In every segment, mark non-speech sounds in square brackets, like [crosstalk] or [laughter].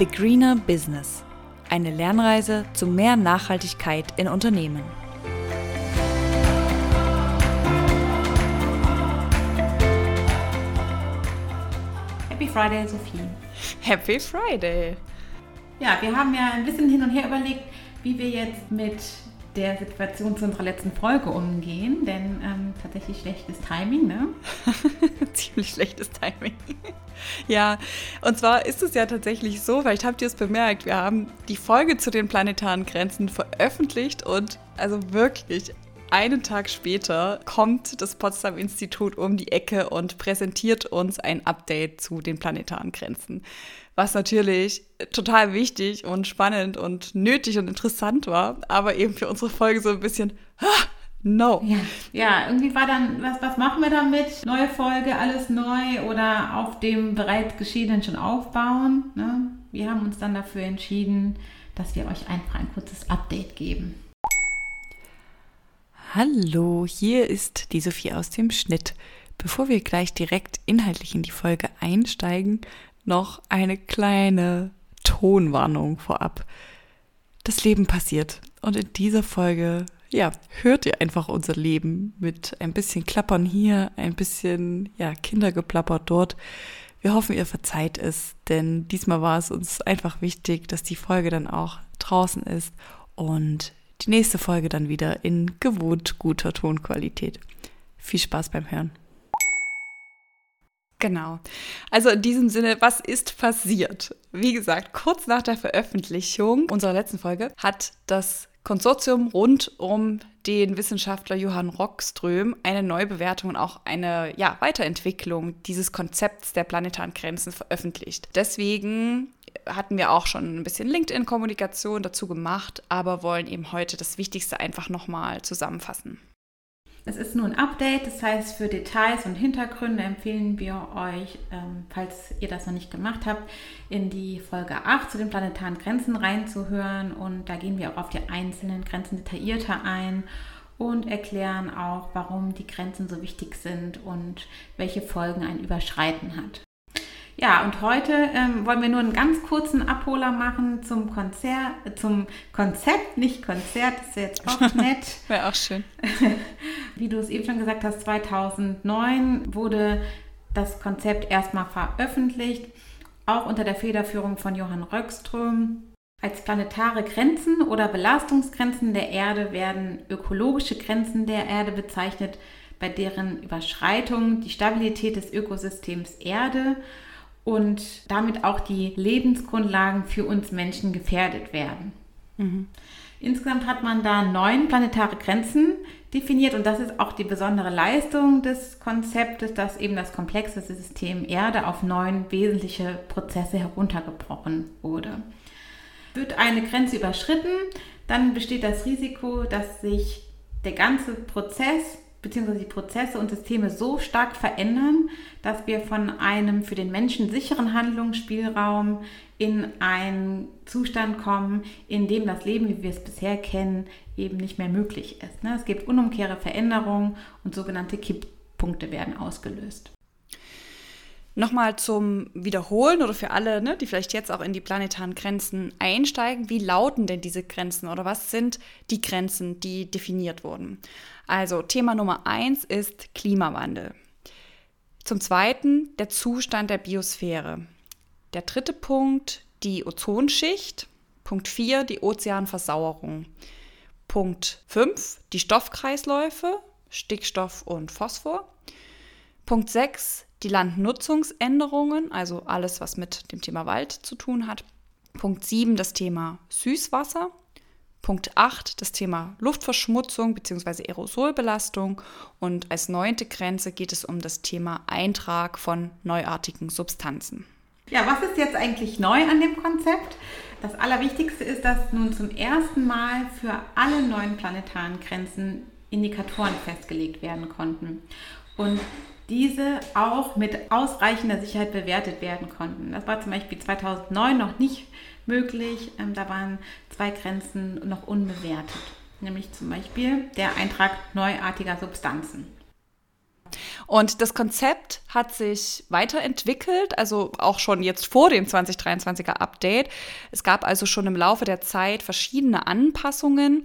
The Greener Business. Eine Lernreise zu mehr Nachhaltigkeit in Unternehmen. Happy Friday, Sophie. Happy Friday. Ja, wir haben ja ein bisschen hin und her überlegt, wie wir jetzt mit der Situation zu unserer letzten Folge umgehen, denn ähm, tatsächlich schlechtes Timing, ne? [laughs] Ziemlich schlechtes Timing. [laughs] ja, und zwar ist es ja tatsächlich so, vielleicht habt ihr es bemerkt, wir haben die Folge zu den planetaren Grenzen veröffentlicht und also wirklich einen Tag später kommt das Potsdam Institut um die Ecke und präsentiert uns ein Update zu den planetaren Grenzen was natürlich total wichtig und spannend und nötig und interessant war, aber eben für unsere Folge so ein bisschen, ah, no. Ja. ja, irgendwie war dann, was, was machen wir damit? Neue Folge, alles neu oder auf dem bereits Geschiedenen schon aufbauen? Ne? Wir haben uns dann dafür entschieden, dass wir euch einfach ein kurzes Update geben. Hallo, hier ist die Sophie aus dem Schnitt. Bevor wir gleich direkt inhaltlich in die Folge einsteigen, noch eine kleine Tonwarnung vorab. Das Leben passiert und in dieser Folge, ja, hört ihr einfach unser Leben mit ein bisschen Klappern hier, ein bisschen, ja, Kindergeplapper dort. Wir hoffen, ihr verzeiht es, denn diesmal war es uns einfach wichtig, dass die Folge dann auch draußen ist und die nächste Folge dann wieder in gewohnt guter Tonqualität. Viel Spaß beim Hören. Genau. Also in diesem Sinne, was ist passiert? Wie gesagt, kurz nach der Veröffentlichung unserer letzten Folge hat das Konsortium rund um den Wissenschaftler Johann Rockström eine Neubewertung und auch eine ja, Weiterentwicklung dieses Konzepts der planetaren Grenzen veröffentlicht. Deswegen hatten wir auch schon ein bisschen LinkedIn-Kommunikation dazu gemacht, aber wollen eben heute das Wichtigste einfach nochmal zusammenfassen. Es ist nur ein Update, das heißt, für Details und Hintergründe empfehlen wir euch, ähm, falls ihr das noch nicht gemacht habt, in die Folge 8 zu den planetaren Grenzen reinzuhören. Und da gehen wir auch auf die einzelnen Grenzen detaillierter ein und erklären auch, warum die Grenzen so wichtig sind und welche Folgen ein Überschreiten hat. Ja, und heute ähm, wollen wir nur einen ganz kurzen Abholer machen zum Konzert, äh, zum Konzept, nicht Konzert, das ist jetzt auch [laughs] nett. Wäre auch schön. [laughs] Wie du es eben schon gesagt hast, 2009 wurde das Konzept erstmal veröffentlicht, auch unter der Federführung von Johann Röckström. Als planetare Grenzen oder Belastungsgrenzen der Erde werden ökologische Grenzen der Erde bezeichnet, bei deren Überschreitung die Stabilität des Ökosystems Erde und damit auch die Lebensgrundlagen für uns Menschen gefährdet werden. Mhm. Insgesamt hat man da neun planetare Grenzen definiert und das ist auch die besondere Leistung des Konzeptes, dass eben das komplexe System Erde auf neun wesentliche Prozesse heruntergebrochen wurde. Wird eine Grenze überschritten, dann besteht das Risiko, dass sich der ganze Prozess bzw. die Prozesse und Systeme so stark verändern, dass wir von einem für den Menschen sicheren Handlungsspielraum in einen Zustand kommen, in dem das Leben, wie wir es bisher kennen, eben nicht mehr möglich ist. Ne? Es gibt unumkehre Veränderungen und sogenannte Kipppunkte werden ausgelöst. Nochmal zum Wiederholen oder für alle, ne, die vielleicht jetzt auch in die planetaren Grenzen einsteigen. Wie lauten denn diese Grenzen oder was sind die Grenzen, die definiert wurden? Also Thema Nummer eins ist Klimawandel. Zum zweiten der Zustand der Biosphäre. Der dritte Punkt die Ozonschicht. Punkt vier die Ozeanversauerung. Punkt fünf die Stoffkreisläufe, Stickstoff und Phosphor. Punkt sechs die Landnutzungsänderungen, also alles, was mit dem Thema Wald zu tun hat. Punkt 7 das Thema Süßwasser. Punkt 8 das Thema Luftverschmutzung bzw. Aerosolbelastung. Und als neunte Grenze geht es um das Thema Eintrag von neuartigen Substanzen. Ja, was ist jetzt eigentlich neu an dem Konzept? Das Allerwichtigste ist, dass nun zum ersten Mal für alle neuen planetaren Grenzen Indikatoren festgelegt werden konnten. Und diese auch mit ausreichender Sicherheit bewertet werden konnten. Das war zum Beispiel 2009 noch nicht möglich. Ähm, da waren zwei Grenzen noch unbewertet, nämlich zum Beispiel der Eintrag neuartiger Substanzen. Und das Konzept hat sich weiterentwickelt, also auch schon jetzt vor dem 2023er Update. Es gab also schon im Laufe der Zeit verschiedene Anpassungen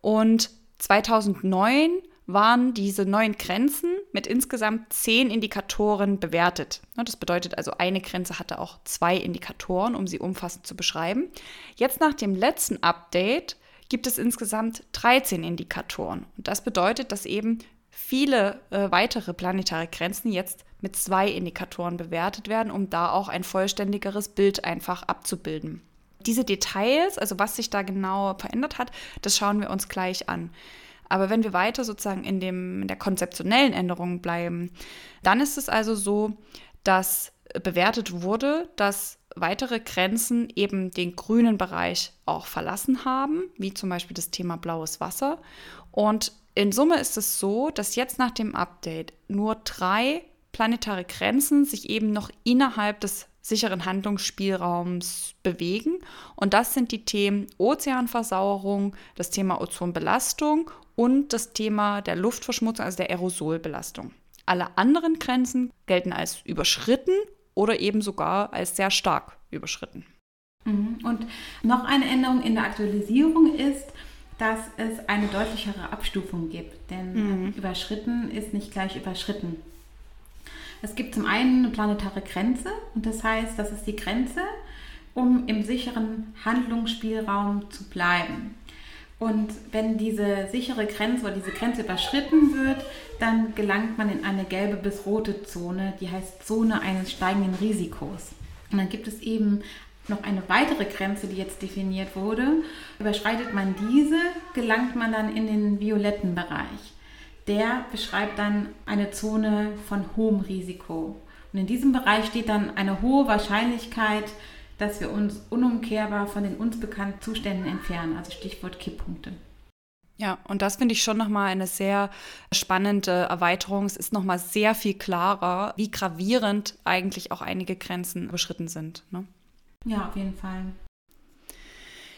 und 2009 waren diese neuen Grenzen mit insgesamt zehn Indikatoren bewertet. Das bedeutet also, eine Grenze hatte auch zwei Indikatoren, um sie umfassend zu beschreiben. Jetzt nach dem letzten Update gibt es insgesamt 13 Indikatoren. Und das bedeutet, dass eben viele äh, weitere planetare Grenzen jetzt mit zwei Indikatoren bewertet werden, um da auch ein vollständigeres Bild einfach abzubilden. Diese Details, also was sich da genau verändert hat, das schauen wir uns gleich an. Aber wenn wir weiter sozusagen in, dem, in der konzeptionellen Änderung bleiben, dann ist es also so, dass bewertet wurde, dass weitere Grenzen eben den grünen Bereich auch verlassen haben, wie zum Beispiel das Thema blaues Wasser. Und in Summe ist es so, dass jetzt nach dem Update nur drei planetare Grenzen sich eben noch innerhalb des sicheren Handlungsspielraums bewegen. Und das sind die Themen Ozeanversauerung, das Thema Ozonbelastung und das Thema der Luftverschmutzung, also der Aerosolbelastung. Alle anderen Grenzen gelten als überschritten oder eben sogar als sehr stark überschritten. Mhm. Und noch eine Änderung in der Aktualisierung ist, dass es eine deutlichere Abstufung gibt. Denn mhm. überschritten ist nicht gleich überschritten. Es gibt zum einen eine planetare Grenze und das heißt, das ist die Grenze, um im sicheren Handlungsspielraum zu bleiben. Und wenn diese sichere Grenze oder diese Grenze überschritten wird, dann gelangt man in eine gelbe bis rote Zone, die heißt Zone eines steigenden Risikos. Und dann gibt es eben noch eine weitere Grenze, die jetzt definiert wurde. Überschreitet man diese, gelangt man dann in den violetten Bereich. Der beschreibt dann eine Zone von hohem Risiko. Und in diesem Bereich steht dann eine hohe Wahrscheinlichkeit, dass wir uns unumkehrbar von den uns bekannten Zuständen entfernen, also Stichwort Kipppunkte. Ja, und das finde ich schon nochmal eine sehr spannende Erweiterung. Es ist nochmal sehr viel klarer, wie gravierend eigentlich auch einige Grenzen überschritten sind. Ne? Ja, auf jeden Fall.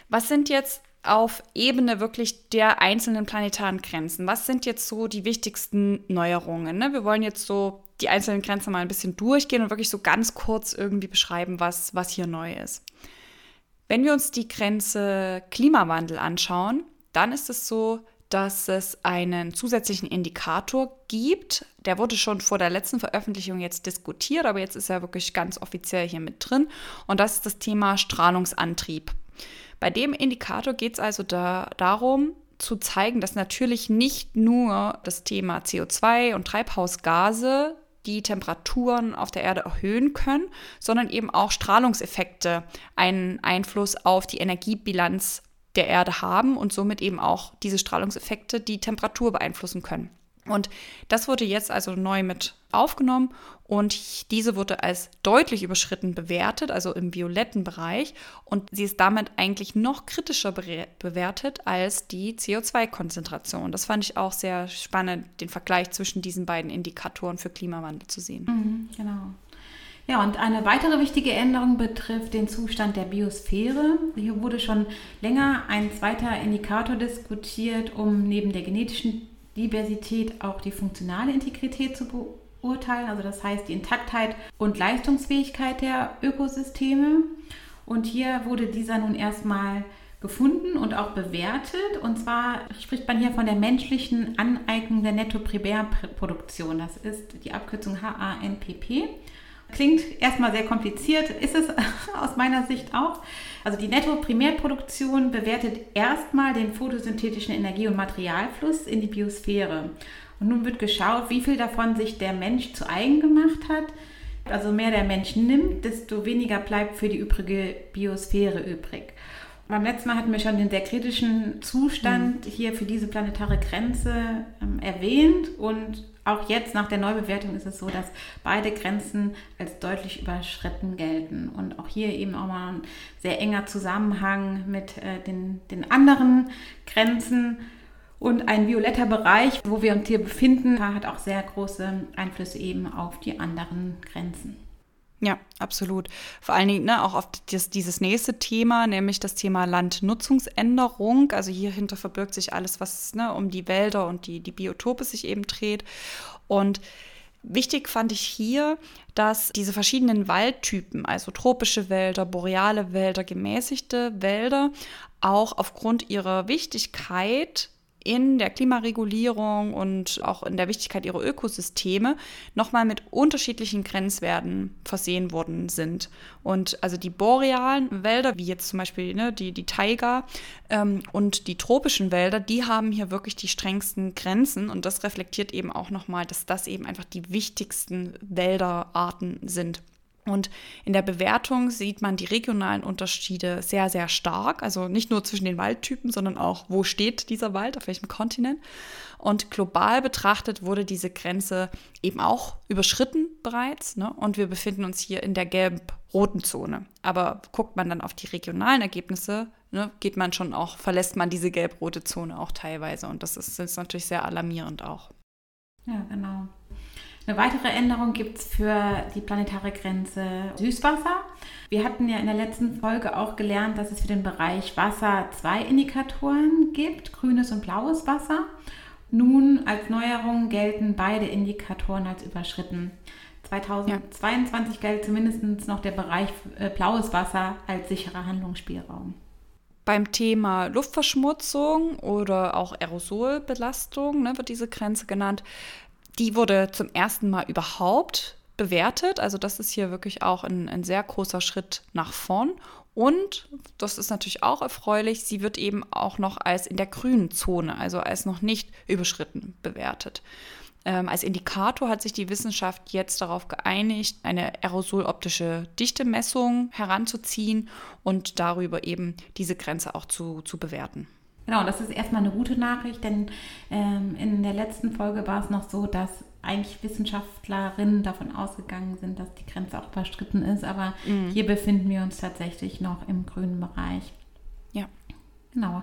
Was sind jetzt auf Ebene wirklich der einzelnen planetaren Grenzen? Was sind jetzt so die wichtigsten Neuerungen? Ne? Wir wollen jetzt so die einzelnen Grenzen mal ein bisschen durchgehen und wirklich so ganz kurz irgendwie beschreiben, was, was hier neu ist. Wenn wir uns die Grenze Klimawandel anschauen, dann ist es so, dass es einen zusätzlichen Indikator gibt. Der wurde schon vor der letzten Veröffentlichung jetzt diskutiert, aber jetzt ist er wirklich ganz offiziell hier mit drin. Und das ist das Thema Strahlungsantrieb. Bei dem Indikator geht es also da, darum, zu zeigen, dass natürlich nicht nur das Thema CO2 und Treibhausgase die Temperaturen auf der Erde erhöhen können, sondern eben auch Strahlungseffekte einen Einfluss auf die Energiebilanz der Erde haben und somit eben auch diese Strahlungseffekte die Temperatur beeinflussen können. Und das wurde jetzt also neu mit aufgenommen und diese wurde als deutlich überschritten bewertet, also im violetten Bereich. Und sie ist damit eigentlich noch kritischer bewertet als die CO2-Konzentration. Das fand ich auch sehr spannend, den Vergleich zwischen diesen beiden Indikatoren für Klimawandel zu sehen. Mhm, genau. Ja, und eine weitere wichtige Änderung betrifft den Zustand der Biosphäre. Hier wurde schon länger ein zweiter Indikator diskutiert, um neben der genetischen Diversität auch die funktionale Integrität zu beurteilen, also das heißt die Intaktheit und Leistungsfähigkeit der Ökosysteme. Und hier wurde dieser nun erstmal gefunden und auch bewertet. Und zwar spricht man hier von der menschlichen Aneignung der Nettoprimärproduktion. Das ist die Abkürzung HANPP. Klingt erstmal sehr kompliziert, ist es [laughs] aus meiner Sicht auch. Also die Netto-Primärproduktion bewertet erstmal den photosynthetischen Energie- und Materialfluss in die Biosphäre. Und nun wird geschaut, wie viel davon sich der Mensch zu eigen gemacht hat. Also mehr der Mensch nimmt, desto weniger bleibt für die übrige Biosphäre übrig. Beim letzten Mal hatten wir schon den sehr kritischen Zustand mhm. hier für diese planetare Grenze ähm, erwähnt und auch jetzt nach der Neubewertung ist es so, dass beide Grenzen als deutlich überschritten gelten. Und auch hier eben auch mal ein sehr enger Zusammenhang mit äh, den, den anderen Grenzen. Und ein violetter Bereich, wo wir uns hier befinden, hat auch sehr große Einflüsse eben auf die anderen Grenzen. Ja, absolut. Vor allen Dingen ne, auch auf das, dieses nächste Thema, nämlich das Thema Landnutzungsänderung. Also hierhinter verbirgt sich alles, was ne, um die Wälder und die, die Biotope sich eben dreht. Und Wichtig fand ich hier, dass diese verschiedenen Waldtypen, also tropische Wälder, boreale Wälder, gemäßigte Wälder, auch aufgrund ihrer Wichtigkeit in der Klimaregulierung und auch in der Wichtigkeit ihrer Ökosysteme nochmal mit unterschiedlichen Grenzwerten versehen worden sind. Und also die borealen Wälder, wie jetzt zum Beispiel ne, die, die Taiga ähm, und die tropischen Wälder, die haben hier wirklich die strengsten Grenzen und das reflektiert eben auch nochmal, dass das eben einfach die wichtigsten Wälderarten sind. Und in der Bewertung sieht man die regionalen Unterschiede sehr, sehr stark. Also nicht nur zwischen den Waldtypen, sondern auch, wo steht dieser Wald, auf welchem Kontinent. Und global betrachtet wurde diese Grenze eben auch überschritten bereits. Ne? Und wir befinden uns hier in der gelb-roten Zone. Aber guckt man dann auf die regionalen Ergebnisse, ne, geht man schon auch, verlässt man diese gelb-rote Zone auch teilweise. Und das ist, ist natürlich sehr alarmierend auch. Ja, genau. Eine weitere Änderung gibt es für die planetare Grenze Süßwasser. Wir hatten ja in der letzten Folge auch gelernt, dass es für den Bereich Wasser zwei Indikatoren gibt, grünes und blaues Wasser. Nun als Neuerung gelten beide Indikatoren als überschritten. 2022 ja. gilt zumindest noch der Bereich äh, blaues Wasser als sicherer Handlungsspielraum. Beim Thema Luftverschmutzung oder auch Aerosolbelastung ne, wird diese Grenze genannt. Die wurde zum ersten Mal überhaupt bewertet. Also das ist hier wirklich auch ein, ein sehr großer Schritt nach vorn. Und, das ist natürlich auch erfreulich, sie wird eben auch noch als in der grünen Zone, also als noch nicht überschritten bewertet. Ähm, als Indikator hat sich die Wissenschaft jetzt darauf geeinigt, eine aerosoloptische Dichtemessung heranzuziehen und darüber eben diese Grenze auch zu, zu bewerten. Genau, das ist erstmal eine gute Nachricht, denn ähm, in der letzten Folge war es noch so, dass eigentlich Wissenschaftlerinnen davon ausgegangen sind, dass die Grenze auch überstritten ist, aber mhm. hier befinden wir uns tatsächlich noch im grünen Bereich. Ja. Genau.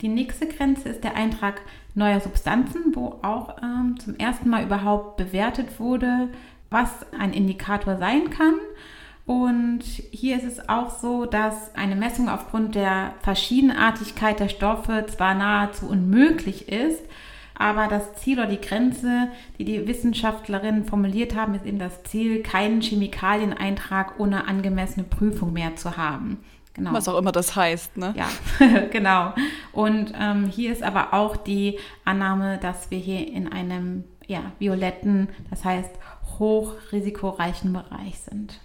Die nächste Grenze ist der Eintrag neuer Substanzen, wo auch ähm, zum ersten Mal überhaupt bewertet wurde, was ein Indikator sein kann. Und hier ist es auch so, dass eine Messung aufgrund der Verschiedenartigkeit der Stoffe zwar nahezu unmöglich ist, aber das Ziel oder die Grenze, die die Wissenschaftlerinnen formuliert haben, ist eben das Ziel, keinen Chemikalieneintrag ohne angemessene Prüfung mehr zu haben. Genau. Was auch immer das heißt, ne? Ja, [laughs] genau. Und ähm, hier ist aber auch die Annahme, dass wir hier in einem ja, violetten, das heißt hochrisikoreichen Bereich sind.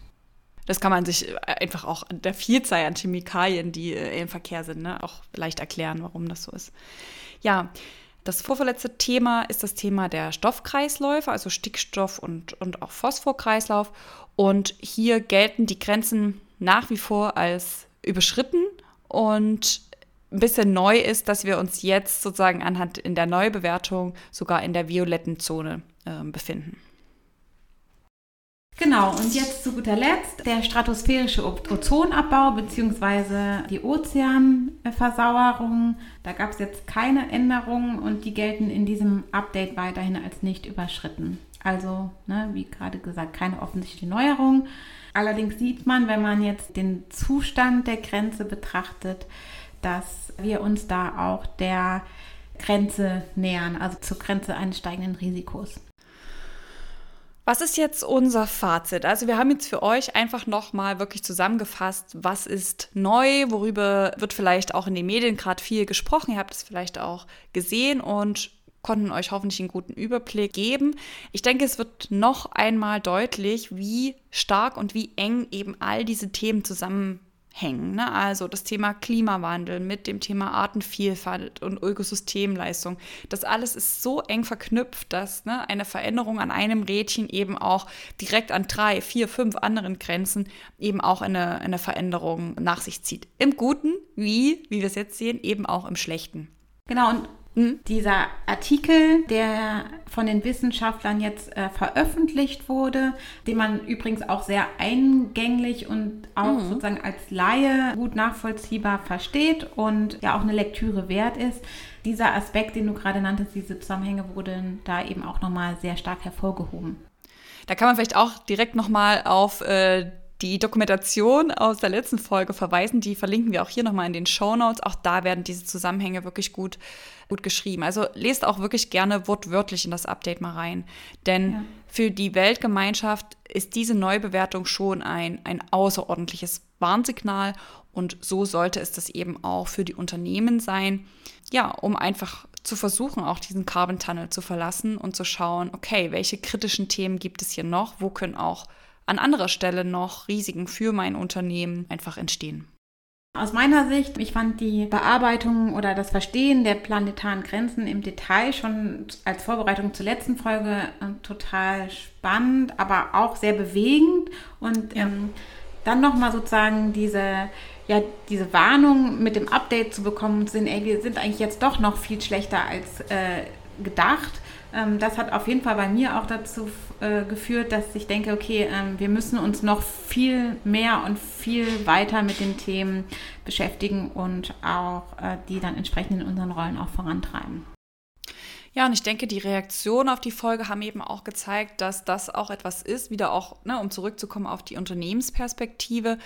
Das kann man sich äh, einfach auch an der Vielzahl an Chemikalien, die äh, im Verkehr sind, ne, auch leicht erklären, warum das so ist. Ja, das vorverletzte Thema ist das Thema der Stoffkreisläufe, also Stickstoff und, und auch Phosphorkreislauf. Und hier gelten die Grenzen nach wie vor als überschritten. Und ein bisschen neu ist, dass wir uns jetzt sozusagen anhand in der Neubewertung sogar in der violetten Zone äh, befinden. Genau, und jetzt zu guter Letzt der stratosphärische Ozonabbau bzw. die Ozeanversauerung. Da gab es jetzt keine Änderungen und die gelten in diesem Update weiterhin als nicht überschritten. Also, ne, wie gerade gesagt, keine offensichtliche Neuerung. Allerdings sieht man, wenn man jetzt den Zustand der Grenze betrachtet, dass wir uns da auch der Grenze nähern, also zur Grenze eines steigenden Risikos. Was ist jetzt unser Fazit? Also wir haben jetzt für euch einfach nochmal wirklich zusammengefasst, was ist neu, worüber wird vielleicht auch in den Medien gerade viel gesprochen. Ihr habt es vielleicht auch gesehen und konnten euch hoffentlich einen guten Überblick geben. Ich denke, es wird noch einmal deutlich, wie stark und wie eng eben all diese Themen zusammen hängen. Ne? Also das Thema Klimawandel mit dem Thema Artenvielfalt und Ökosystemleistung. Das alles ist so eng verknüpft, dass ne, eine Veränderung an einem Rädchen eben auch direkt an drei, vier, fünf anderen Grenzen eben auch eine, eine Veränderung nach sich zieht. Im Guten, wie, wie wir es jetzt sehen, eben auch im Schlechten. Genau, und hm? Dieser Artikel, der von den Wissenschaftlern jetzt äh, veröffentlicht wurde, den man übrigens auch sehr eingänglich und auch mhm. sozusagen als Laie gut nachvollziehbar versteht und ja auch eine Lektüre wert ist. Dieser Aspekt, den du gerade nanntest, diese Zusammenhänge wurden da eben auch nochmal sehr stark hervorgehoben. Da kann man vielleicht auch direkt nochmal auf äh, die Dokumentation aus der letzten Folge verweisen, die verlinken wir auch hier nochmal in den Show Notes. Auch da werden diese Zusammenhänge wirklich gut, gut geschrieben. Also lest auch wirklich gerne wortwörtlich in das Update mal rein. Denn ja. für die Weltgemeinschaft ist diese Neubewertung schon ein, ein außerordentliches Warnsignal und so sollte es das eben auch für die Unternehmen sein. Ja, um einfach zu versuchen, auch diesen Carbon Tunnel zu verlassen und zu schauen, okay, welche kritischen Themen gibt es hier noch? Wo können auch an anderer Stelle noch Risiken für mein Unternehmen einfach entstehen? Aus meiner Sicht, ich fand die Bearbeitung oder das Verstehen der planetaren Grenzen im Detail schon als Vorbereitung zur letzten Folge äh, total spannend, aber auch sehr bewegend. Und ja. ähm, dann nochmal sozusagen diese ja, diese Warnung mit dem Update zu bekommen sind, ey, wir sind eigentlich jetzt doch noch viel schlechter als äh, gedacht. Ähm, das hat auf jeden Fall bei mir auch dazu äh, geführt, dass ich denke, okay, ähm, wir müssen uns noch viel mehr und viel weiter mit den Themen beschäftigen und auch äh, die dann entsprechend in unseren Rollen auch vorantreiben. Ja, und ich denke, die Reaktionen auf die Folge haben eben auch gezeigt, dass das auch etwas ist, wieder auch, ne, um zurückzukommen auf die Unternehmensperspektive,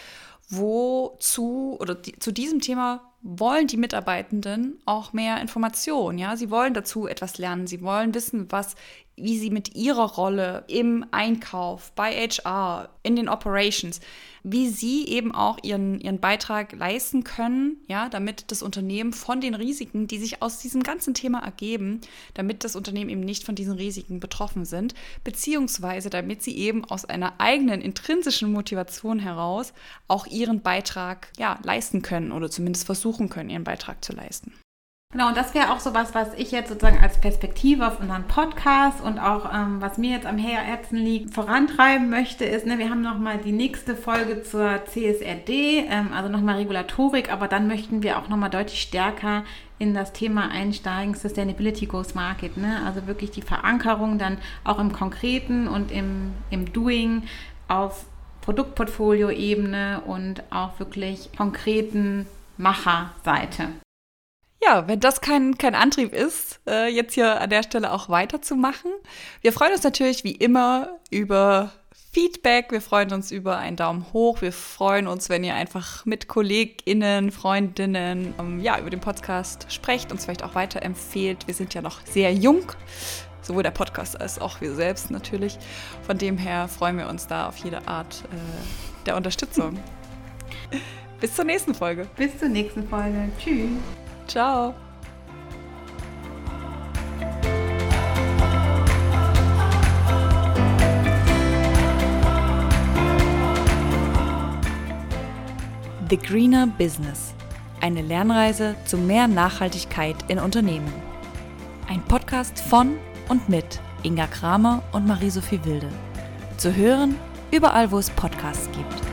wozu oder die, zu diesem Thema wollen die Mitarbeitenden auch mehr Informationen. Ja, sie wollen dazu etwas lernen. Sie wollen wissen, was wie sie mit ihrer Rolle im Einkauf, bei HR, in den Operations, wie sie eben auch ihren, ihren Beitrag leisten können, ja, damit das Unternehmen von den Risiken, die sich aus diesem ganzen Thema ergeben, damit das Unternehmen eben nicht von diesen Risiken betroffen sind, beziehungsweise damit sie eben aus einer eigenen intrinsischen Motivation heraus auch ihren Beitrag ja, leisten können oder zumindest versuchen können, ihren Beitrag zu leisten. Genau, und das wäre auch so was, was ich jetzt sozusagen als Perspektive auf unseren Podcast und auch ähm, was mir jetzt am Herzen liegt, vorantreiben möchte, ist, ne, wir haben nochmal die nächste Folge zur CSRD, ähm, also nochmal Regulatorik, aber dann möchten wir auch nochmal deutlich stärker in das Thema einsteigen, Sustainability Goes Market, ne? also wirklich die Verankerung dann auch im Konkreten und im, im Doing auf Produktportfolio-Ebene und auch wirklich konkreten Macherseite ja, wenn das kein, kein Antrieb ist, äh, jetzt hier an der Stelle auch weiterzumachen. Wir freuen uns natürlich wie immer über Feedback. Wir freuen uns über einen Daumen hoch. Wir freuen uns, wenn ihr einfach mit KollegInnen, Freundinnen, ähm, ja, über den Podcast sprecht, uns vielleicht auch weiterempfehlt. Wir sind ja noch sehr jung. Sowohl der Podcast als auch wir selbst natürlich. Von dem her freuen wir uns da auf jede Art äh, der Unterstützung. [laughs] Bis zur nächsten Folge. Bis zur nächsten Folge. Tschüss. Ciao. The Greener Business. Eine Lernreise zu mehr Nachhaltigkeit in Unternehmen. Ein Podcast von und mit Inga Kramer und Marie-Sophie Wilde. Zu hören überall, wo es Podcasts gibt.